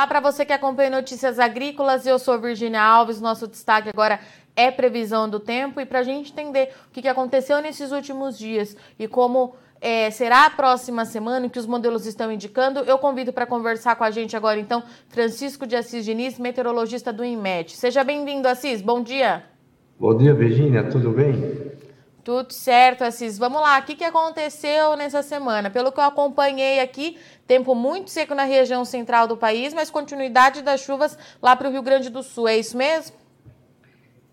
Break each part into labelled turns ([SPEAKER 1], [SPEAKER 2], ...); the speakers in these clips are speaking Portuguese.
[SPEAKER 1] Olá para você que acompanha Notícias Agrícolas, eu sou Virginia Alves. Nosso destaque agora é previsão do tempo e para a gente entender o que aconteceu nesses últimos dias e como é, será a próxima semana que os modelos estão indicando. Eu convido para conversar com a gente agora, então, Francisco de Assis Diniz, meteorologista do INMET. Seja bem-vindo, Assis. Bom dia.
[SPEAKER 2] Bom dia, Virginia. Tudo bem?
[SPEAKER 1] Tudo certo, Assis. Vamos lá, o que, que aconteceu nessa semana? Pelo que eu acompanhei aqui, tempo muito seco na região central do país, mas continuidade das chuvas lá para o Rio Grande do Sul, é isso mesmo?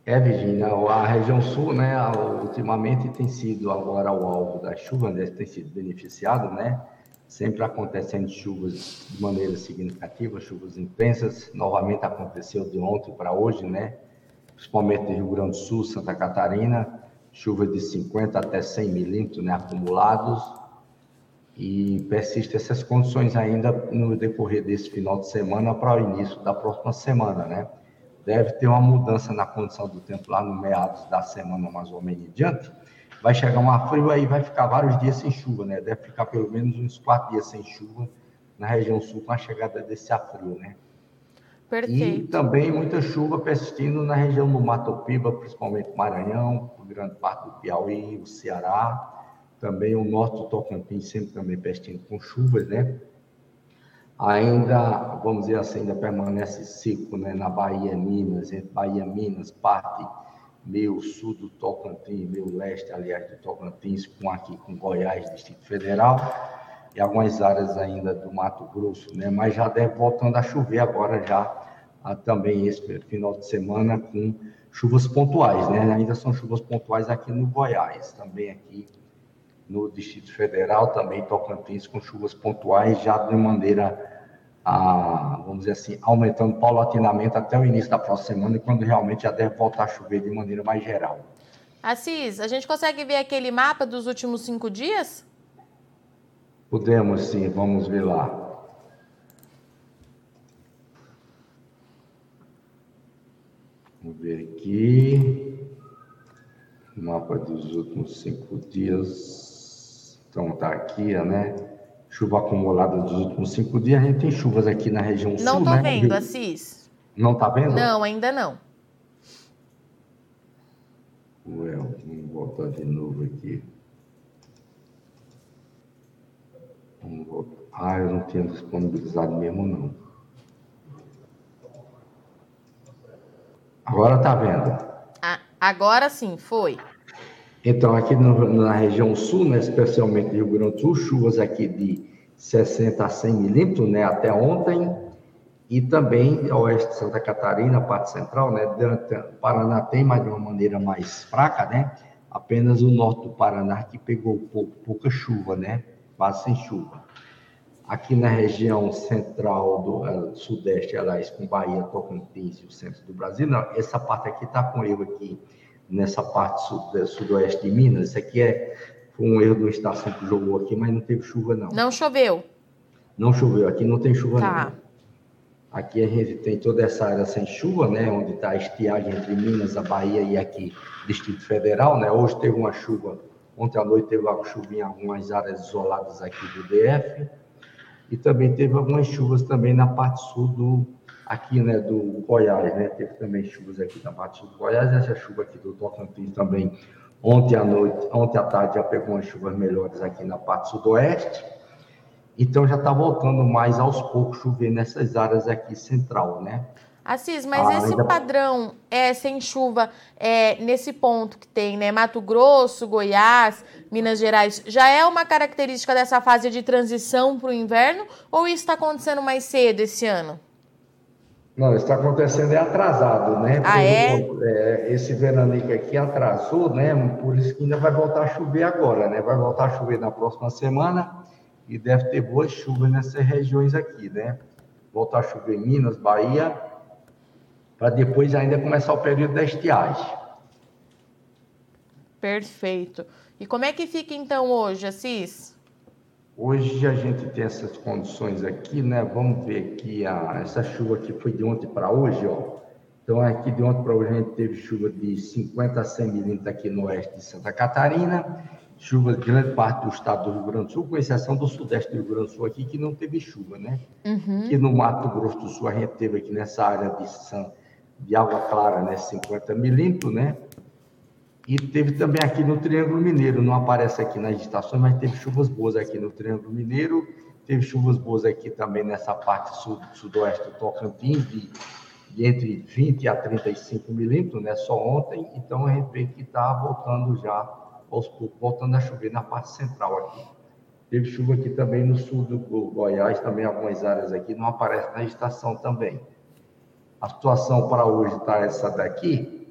[SPEAKER 2] É, Virginia, a região sul, né, ultimamente tem sido agora o alvo da chuva, né, tem sido beneficiado, né, sempre acontecendo chuvas de maneira significativa, chuvas intensas, novamente aconteceu de ontem para hoje, né, principalmente no Rio Grande do Sul, Santa Catarina, chuva de 50 até 100 milímetros, né, acumulados, e persistem essas condições ainda no decorrer desse final de semana para o início da próxima semana, né, deve ter uma mudança na condição do tempo lá no meados da semana, mais ou menos em diante. Vai chegar uma frio aí, vai ficar vários dias sem chuva, né? Deve ficar pelo menos uns quatro dias sem chuva na região sul com a chegada desse afrio, né? Perfeito. E também muita chuva persistindo na região do Mato Piba, principalmente Maranhão, grande parte do Piauí, o Ceará, também o norte do Tocantins sempre também persistindo com chuvas, né? ainda, vamos dizer assim, ainda permanece seco né, na Bahia, Minas, entre Bahia, Minas, parte meio sul do Tocantins, meio leste, aliás, do Tocantins, com aqui com Goiás, Distrito Federal, e algumas áreas ainda do Mato Grosso, né? Mas já deve voltando a chover agora já, a, também esse final de semana, com chuvas pontuais, né? Ainda são chuvas pontuais aqui no Goiás, também aqui no Distrito Federal, também Tocantins, com chuvas pontuais, já de maneira, a, vamos dizer assim, aumentando paulatinamente até o início da próxima semana, quando realmente já deve voltar a chover de maneira mais geral.
[SPEAKER 1] Assis, a gente consegue ver aquele mapa dos últimos cinco dias?
[SPEAKER 2] Podemos sim, vamos ver lá. Vamos ver aqui. Mapa dos últimos cinco dias. Então tá aqui, né? Chuva acumulada dos últimos cinco dias. A gente tem chuvas aqui na região
[SPEAKER 1] não
[SPEAKER 2] sul,
[SPEAKER 1] Não tô né? vendo, Assis.
[SPEAKER 2] Não tá vendo?
[SPEAKER 1] Não, ainda não.
[SPEAKER 2] Ué, vamos voltar de novo aqui. Vamos voltar. Ah, eu não tinha disponibilizado mesmo, não. Agora tá vendo?
[SPEAKER 1] Ah, agora sim, foi.
[SPEAKER 2] Então, aqui no, na região sul, né, especialmente Rio Grande do Sul, chuvas aqui de 60 a 100 milímetros, né, até ontem, e também oeste de Santa Catarina, parte central, né, Paraná tem, mas de uma maneira mais fraca, né, apenas o norte do Paraná que pegou pouco, pouca chuva, né, quase sem chuva. Aqui na região central do uh, sudeste, aliás, com Bahia, Tocantins e o centro do Brasil, não, essa parte aqui está com eu aqui, nessa parte sud, sudoeste de Minas. Isso aqui é foi um erro do estação que jogou aqui, mas não teve chuva, não.
[SPEAKER 1] Não choveu?
[SPEAKER 2] Não choveu, aqui não tem chuva, tá. não. Aqui a gente tem toda essa área sem chuva, né? Onde está a estiagem entre Minas, a Bahia e aqui, Distrito Federal, né? Hoje teve uma chuva, ontem à noite teve uma chuva em algumas áreas isoladas aqui do DF. E também teve algumas chuvas também na parte sul do, aqui, né, do Goiás, né, teve também chuvas aqui na parte do Goiás, essa chuva aqui do Tocantins também, ontem à noite, ontem à tarde já pegou umas chuvas melhores aqui na parte sudoeste, então já está voltando mais aos poucos chover nessas áreas aqui central, né.
[SPEAKER 1] Assis, mas ah, esse ainda... padrão é sem chuva é, nesse ponto que tem, né? Mato Grosso, Goiás, Minas Gerais, já é uma característica dessa fase de transição para o inverno ou isso está acontecendo mais cedo esse ano?
[SPEAKER 2] Não, está acontecendo é atrasado, né?
[SPEAKER 1] Ah, é?
[SPEAKER 2] é? Esse veranico aqui atrasou, né? Por isso que ainda vai voltar a chover agora, né? Vai voltar a chover na próxima semana e deve ter boas chuvas nessas regiões aqui, né? Voltar a chover em Minas, Bahia, para depois ainda começar o período da estiagem.
[SPEAKER 1] Perfeito. E como é que fica então hoje, Assis?
[SPEAKER 2] Hoje a gente tem essas condições aqui, né? Vamos ver aqui, a, essa chuva que foi de ontem para hoje, ó. Então, aqui de ontem para hoje a gente teve chuva de 50 a 100 milímetros aqui no oeste de Santa Catarina chuva grande parte do estado do Rio Grande do Sul, com exceção do sudeste do Rio Grande do Sul aqui, que não teve chuva, né? Uhum. Que no Mato Grosso do Sul a gente teve aqui nessa área de, São, de água clara, né? 50 milímetros, né? E teve também aqui no Triângulo Mineiro, não aparece aqui nas estações, mas teve chuvas boas aqui no Triângulo Mineiro, teve chuvas boas aqui também nessa parte sul, sudoeste do Tocantins, de, de entre 20 a 35 milímetros, né? Só ontem, então a gente vê que está voltando já aos poucos, voltando a chover na parte central aqui. Teve chuva aqui também no sul do Goiás, também algumas áreas aqui, não aparece na estação também. A situação para hoje está essa daqui.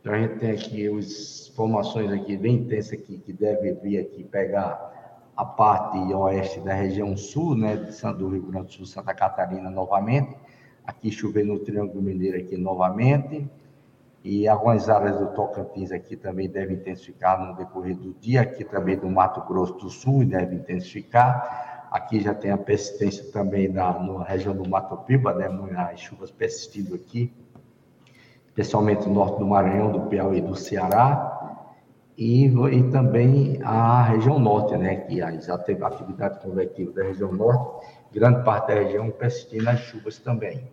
[SPEAKER 2] Então a gente tem aqui as formações aqui bem intensas aqui, que deve vir aqui pegar a parte oeste da região sul, né, do Rio Grande do Sul, Santa Catarina novamente. Aqui chovendo no Triângulo Mineiro aqui novamente e algumas áreas do Tocantins aqui também devem intensificar no decorrer do dia, aqui também do Mato Grosso do Sul deve intensificar. Aqui já tem a persistência também na, na região do Mato Piba, né, as chuvas persistindo aqui, especialmente no norte do Maranhão, do Piauí e do Ceará, e, e também a região norte, né, que já teve atividade convectiva da região norte, grande parte da região persistindo as chuvas também.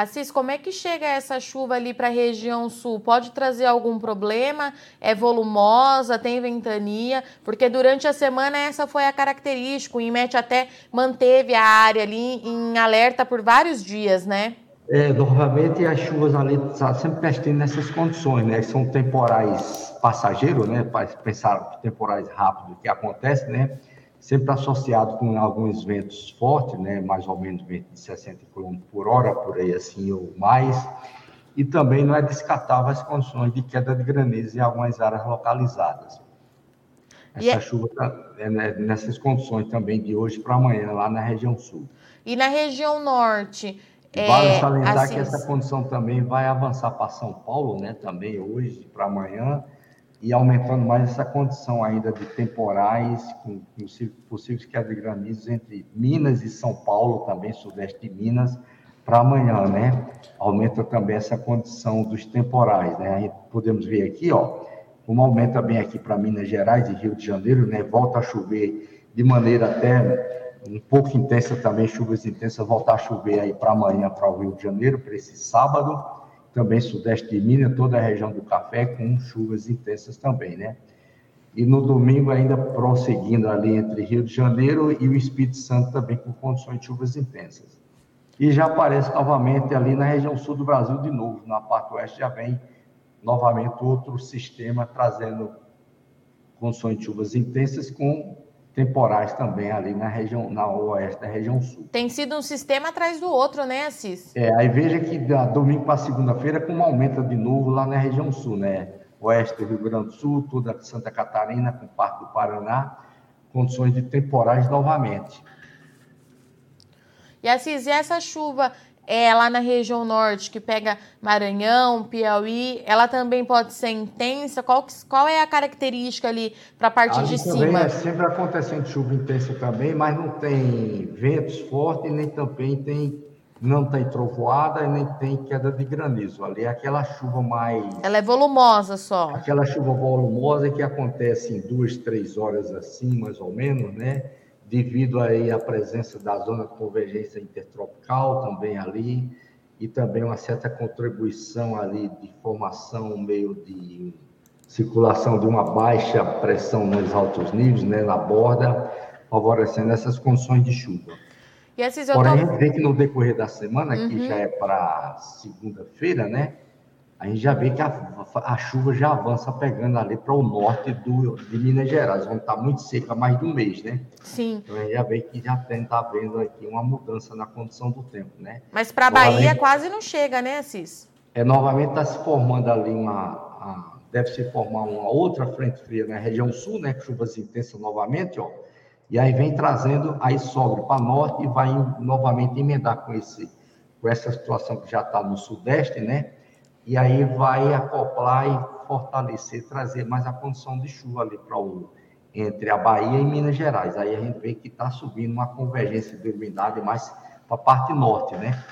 [SPEAKER 1] Assis, como é que chega essa chuva ali para a região sul? Pode trazer algum problema? É volumosa? Tem ventania? Porque durante a semana essa foi a característica. O IMET até manteve a área ali em alerta por vários dias, né?
[SPEAKER 2] É, normalmente as chuvas ali tá sempre persistindo nessas condições, né? São temporais passageiros, né? Pensar temporais rápidos que acontece, né? Sempre associado com alguns ventos fortes, né, mais ou menos vento de 60 km por hora, por aí assim, ou mais, e também não é descartável as condições de queda de granizo em algumas áreas localizadas. Essa é... chuva está é, né, nessas condições também de hoje para amanhã, lá na região sul.
[SPEAKER 1] E na região norte?
[SPEAKER 2] Vale é, salientar assim... que essa condição também vai avançar para São Paulo, né, também hoje para amanhã, e aumentando mais essa condição ainda de temporais, com, possíveis quedas de granizos entre Minas e São Paulo, também sudeste de Minas, para amanhã, né? Aumenta também essa condição dos temporais, né? Aí podemos ver aqui, ó, como aumenta bem aqui para Minas Gerais e Rio de Janeiro, né? Volta a chover de maneira até um pouco intensa também, chuvas intensas, voltar a chover aí para amanhã, para o Rio de Janeiro, para esse sábado também sudeste de Minas, toda a região do café, com chuvas intensas também, né? E no domingo, ainda prosseguindo ali entre Rio de Janeiro e o Espírito Santo também com condições de chuvas intensas. E já aparece novamente ali na região sul do Brasil de novo, na parte oeste já vem novamente outro sistema trazendo condições de chuvas intensas com temporais também ali na região, na oeste da região sul.
[SPEAKER 1] Tem sido um sistema atrás do outro, né, Assis?
[SPEAKER 2] É, aí veja que da domingo para segunda-feira, como aumenta de novo lá na região sul, né? Oeste do Rio Grande do Sul, toda Santa Catarina, com parte do Paraná, condições de temporais novamente.
[SPEAKER 1] E Assis, e essa chuva é, lá na região norte, que pega Maranhão, Piauí, ela também pode ser intensa? Qual, qual é a característica ali para a parte de cima?
[SPEAKER 2] É sempre acontecendo chuva intensa também, mas não tem ventos fortes, nem também tem não tem trovoada e nem tem queda de granizo. Ali é aquela chuva mais.
[SPEAKER 1] Ela é volumosa só.
[SPEAKER 2] Aquela chuva volumosa que acontece em duas, três horas assim, mais ou menos, né? Devido aí à presença da zona de convergência intertropical também ali, e também uma certa contribuição ali de formação meio de circulação de uma baixa pressão nos altos níveis, né, na borda, favorecendo essas condições de chuva. E esses Porém, gente vê que no decorrer da semana, uhum. que já é para segunda-feira, né, a gente já vê que a, a chuva já avança pegando ali para o norte do, de Minas Gerais, onde está muito seca há mais de um mês, né?
[SPEAKER 1] Sim.
[SPEAKER 2] Então a gente já vê que já está vendo aqui uma mudança na condição do tempo, né?
[SPEAKER 1] Mas para a Bahia quase não chega, né, Assis?
[SPEAKER 2] É, novamente está se formando ali uma. deve se formar uma outra frente fria na região sul, né? Chuvas intensas novamente, ó. E aí vem trazendo, aí sobe para norte e vai novamente emendar com, esse, com essa situação que já está no sudeste, né? E aí vai acoplar e fortalecer, trazer mais a condição de chuva ali para o entre a Bahia e Minas Gerais. Aí a gente vê que está subindo uma convergência de umidade mais para a parte norte, né?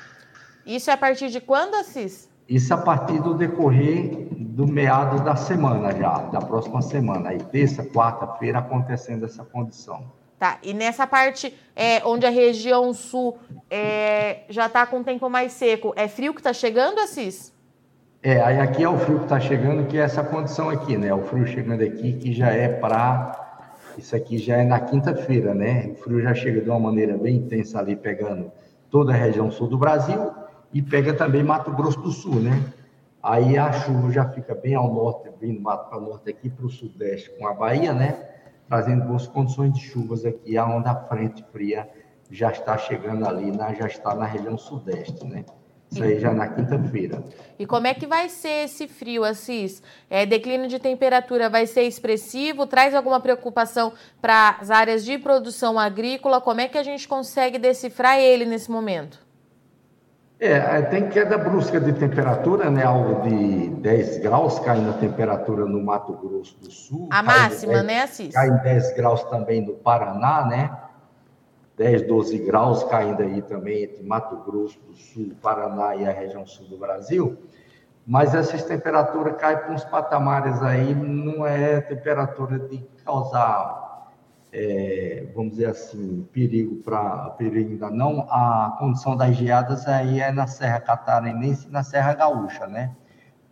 [SPEAKER 1] Isso é a partir de quando, Assis?
[SPEAKER 2] Isso a partir do decorrer do meados da semana já, da próxima semana, aí terça, quarta-feira acontecendo essa condição.
[SPEAKER 1] Tá, e nessa parte é, onde a região sul é, já está com o tempo mais seco, é frio que está chegando, Assis?
[SPEAKER 2] É, aí aqui é o frio que está chegando, que é essa condição aqui, né? O frio chegando aqui, que já é para. Isso aqui já é na quinta-feira, né? O frio já chega de uma maneira bem intensa ali, pegando toda a região sul do Brasil e pega também Mato Grosso do Sul, né? Aí a chuva já fica bem ao norte, bem do Mato para o norte aqui para o sudeste com a Bahia, né? Trazendo boas condições de chuvas aqui, a frente fria já está chegando ali, já está na região sudeste, né? Isso aí já na quinta-feira.
[SPEAKER 1] E como é que vai ser esse frio, Assis? É, declínio de temperatura vai ser expressivo? Traz alguma preocupação para as áreas de produção agrícola? Como é que a gente consegue decifrar ele nesse momento?
[SPEAKER 2] É, tem queda brusca de temperatura, né? Algo de 10 graus caindo a temperatura no Mato Grosso do Sul.
[SPEAKER 1] A máxima, 10, né, Assis?
[SPEAKER 2] Cai em 10 graus também no Paraná, né? 10, 12 graus caindo aí também entre Mato Grosso do Sul, Paraná e a região sul do Brasil. Mas essas temperaturas caem para uns patamares aí, não é temperatura de causar, é, vamos dizer assim, perigo para perigo ainda não. A condição das geadas aí é na Serra Catarinense e na Serra Gaúcha, né?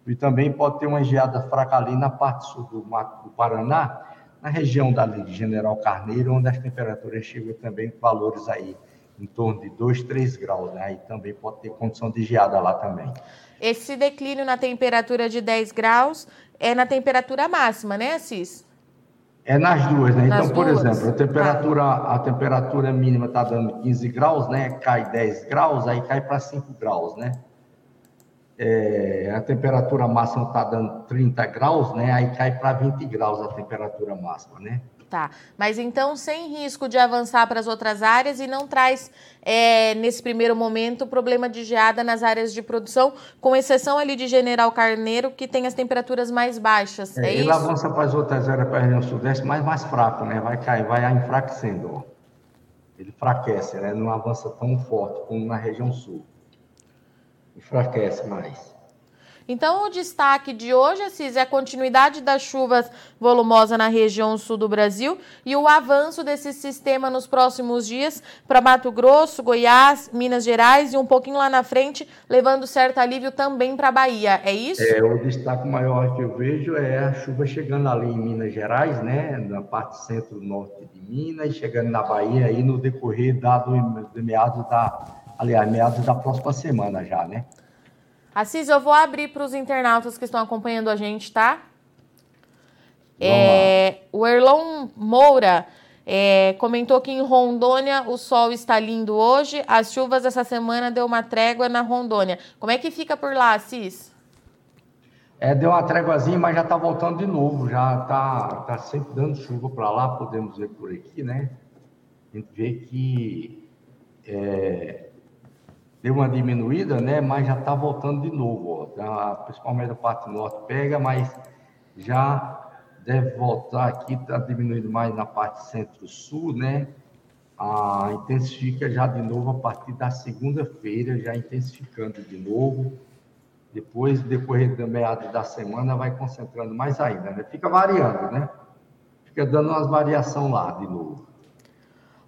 [SPEAKER 2] E também pode ter uma geada fraca ali na parte sul do, do Paraná, na região da de General Carneiro, onde as temperaturas chegam também com valores aí em torno de 2, 3 graus, né? Aí também pode ter condição de geada lá também.
[SPEAKER 1] Esse declínio na temperatura de 10 graus é na temperatura máxima, né, Assis?
[SPEAKER 2] É nas duas, né? Nas então, por duas? exemplo, a temperatura, tá. a temperatura mínima está dando 15 graus, né? Cai 10 graus, aí cai para 5 graus, né? É, a temperatura máxima está dando 30 graus, né? Aí cai para 20 graus a temperatura máxima, né?
[SPEAKER 1] Tá, mas então sem risco de avançar para as outras áreas e não traz, é, nesse primeiro momento, problema de geada nas áreas de produção, com exceção ali de General Carneiro, que tem as temperaturas mais baixas, é, é
[SPEAKER 2] ele avança para as outras áreas, para a região sudeste, mas mais fraco, né? Vai cair, vai enfraquecendo, ó. Ele enfraquece, né? Não avança tão forte como na região sul enfraquece mais.
[SPEAKER 1] Então, o destaque de hoje, Assis, é a continuidade das chuvas volumosas na região sul do Brasil e o avanço desse sistema nos próximos dias para Mato Grosso, Goiás, Minas Gerais e um pouquinho lá na frente, levando certo alívio também para a Bahia. É isso?
[SPEAKER 2] É, o destaque maior que eu vejo é a chuva chegando ali em Minas Gerais, né, na parte centro-norte de Minas, chegando na Bahia aí no decorrer dado de meados da aliás, meados da próxima semana já, né?
[SPEAKER 1] Assis, eu vou abrir para os internautas que estão acompanhando a gente, tá? É, o Erlon Moura é, comentou que em Rondônia o sol está lindo hoje. As chuvas essa semana deu uma trégua na Rondônia. Como é que fica por lá, Assis?
[SPEAKER 2] É, deu uma tréguazinha, mas já está voltando de novo. Já está tá sempre dando chuva para lá, podemos ver por aqui, né? A gente vê que é, deu uma diminuída, né? Mas já está voltando de novo, ó. Tá, principalmente a parte norte pega, mas já deve voltar aqui, está diminuindo mais na parte centro-sul, né? Ah, intensifica já de novo a partir da segunda-feira, já intensificando de novo. Depois, depois do meado da semana, vai concentrando mais ainda, né? Fica variando, né? Fica dando umas variação lá de novo.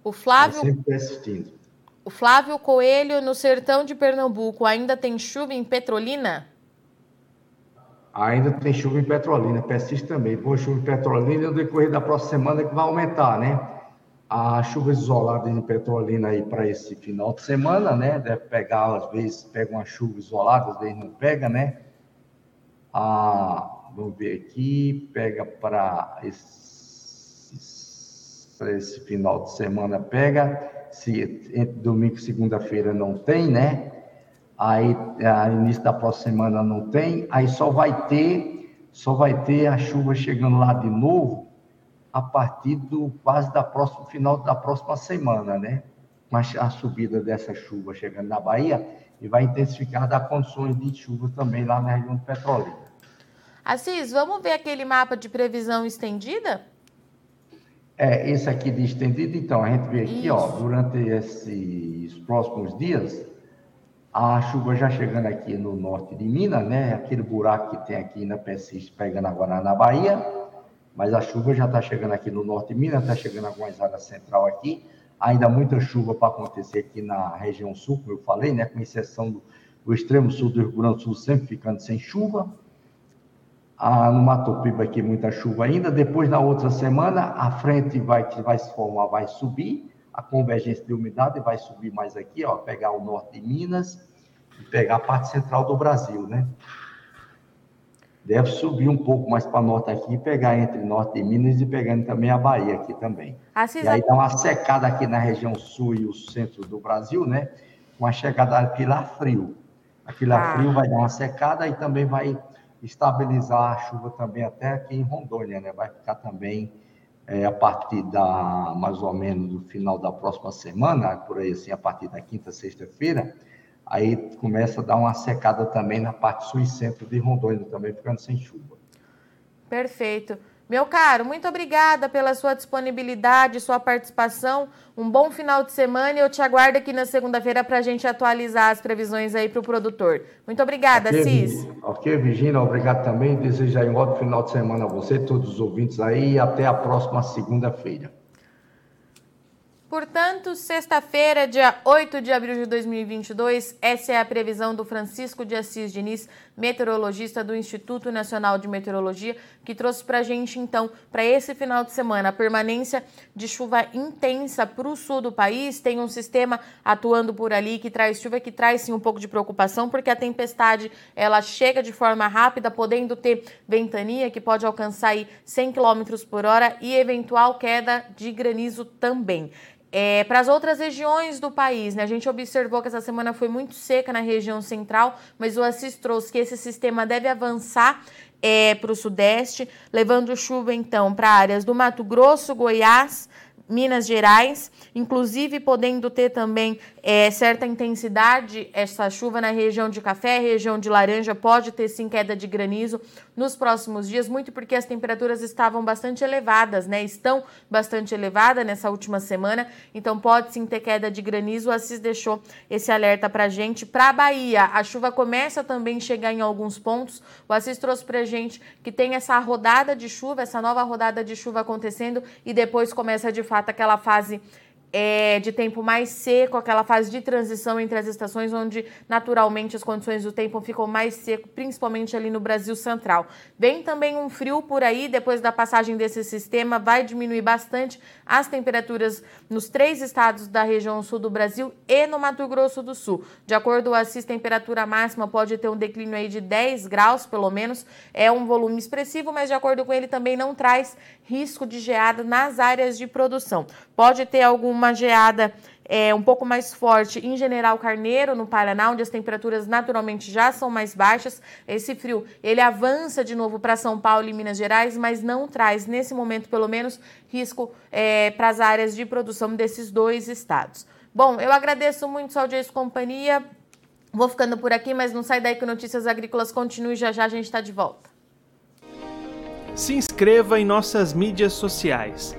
[SPEAKER 1] O Flávio. sempre persistindo. O Flávio Coelho, no sertão de Pernambuco, ainda tem chuva em Petrolina?
[SPEAKER 2] Ainda tem chuva em Petrolina, persiste também. Boa chuva em Petrolina no decorrer da próxima semana que vai aumentar, né? A chuva isolada em Petrolina aí para esse final de semana, né? Deve pegar, às vezes pega uma chuva isolada, às vezes não pega, né? Ah, vamos ver aqui, pega para esse, esse final de semana, pega se entre domingo e segunda-feira não tem, né? Aí, a início da próxima semana não tem, aí só vai ter, só vai ter a chuva chegando lá de novo a partir do quase da próxima final da próxima semana, né? Mas a subida dessa chuva chegando na Bahia e vai intensificar dar condições de chuva também lá na região do Petrolina.
[SPEAKER 1] Assis, vamos ver aquele mapa de previsão estendida?
[SPEAKER 2] É, esse aqui de estendido, então, a gente vê aqui, Isso. ó, durante esses próximos dias, a chuva já chegando aqui no norte de Minas, né? Aquele buraco que tem aqui na persiste pegando agora na Bahia, mas a chuva já está chegando aqui no norte de Minas, está chegando algumas áreas central aqui. Ainda muita chuva para acontecer aqui na região sul, como eu falei, né? Com exceção do, do extremo sul do Rio Grande do Sul, sempre ficando sem chuva. Ah, no Mato Piba aqui muita chuva ainda. Depois, na outra semana, a frente vai, vai se formar, vai subir a convergência de umidade vai subir mais aqui, ó, pegar o norte de Minas e pegar a parte central do Brasil, né? Deve subir um pouco mais para norte aqui, pegar entre norte de Minas e pegando também a Bahia aqui também. Assim, e aí dá uma secada aqui na região sul e o centro do Brasil, né? Com a chegada aqui lá frio. Aqui lá ah. frio vai dar uma secada e também vai estabilizar a chuva também até aqui em Rondônia, né? Vai ficar também é, a partir da, mais ou menos, do final da próxima semana, por aí assim, a partir da quinta, sexta-feira, aí começa a dar uma secada também na parte sul e centro de Rondônia, também ficando sem chuva.
[SPEAKER 1] Perfeito. Meu caro, muito obrigada pela sua disponibilidade, sua participação. Um bom final de semana e eu te aguardo aqui na segunda-feira para a gente atualizar as previsões aí para o produtor. Muito obrigada, okay, Cis.
[SPEAKER 2] Ok, Virginia, obrigado também. Desejo aí um ótimo final de semana a você, todos os ouvintes aí e até a próxima segunda-feira.
[SPEAKER 1] Portanto, sexta-feira, dia 8 de abril de 2022, essa é a previsão do Francisco de Assis Diniz, meteorologista do Instituto Nacional de Meteorologia, que trouxe para a gente, então, para esse final de semana, a permanência de chuva intensa para o sul do país. Tem um sistema atuando por ali que traz chuva, que traz sim um pouco de preocupação, porque a tempestade ela chega de forma rápida, podendo ter ventania que pode alcançar aí 100 km por hora e eventual queda de granizo também. É, para as outras regiões do país, né, a gente observou que essa semana foi muito seca na região central, mas o Assis trouxe que esse sistema deve avançar é, para o sudeste, levando chuva então para áreas do Mato Grosso, Goiás, Minas Gerais, inclusive podendo ter também é, certa intensidade essa chuva na região de café, região de laranja, pode ter sim queda de granizo nos próximos dias, muito porque as temperaturas estavam bastante elevadas, né? Estão bastante elevadas nessa última semana, então pode sim ter queda de granizo. O Assis deixou esse alerta pra gente. Pra Bahia, a chuva começa também a chegar em alguns pontos. O Assis trouxe pra gente que tem essa rodada de chuva, essa nova rodada de chuva acontecendo e depois começa de fato aquela fase é, de tempo mais seco, aquela fase de transição entre as estações, onde naturalmente as condições do tempo ficam mais seco, principalmente ali no Brasil Central. Vem também um frio por aí, depois da passagem desse sistema, vai diminuir bastante as temperaturas nos três estados da região sul do Brasil e no Mato Grosso do Sul. De acordo com o Assis, temperatura máxima pode ter um declínio aí de 10 graus, pelo menos. É um volume expressivo, mas de acordo com ele também não traz risco de geada nas áreas de produção. Pode ter alguma geada é, um pouco mais forte em General Carneiro, no Paraná, onde as temperaturas naturalmente já são mais baixas. Esse frio, ele avança de novo para São Paulo e Minas Gerais, mas não traz, nesse momento, pelo menos, risco é, para as áreas de produção desses dois estados. Bom, eu agradeço muito sua audiência e companhia. Vou ficando por aqui, mas não sai daí que Notícias Agrícolas continue. Já já a gente está de volta.
[SPEAKER 3] Se inscreva em nossas mídias sociais.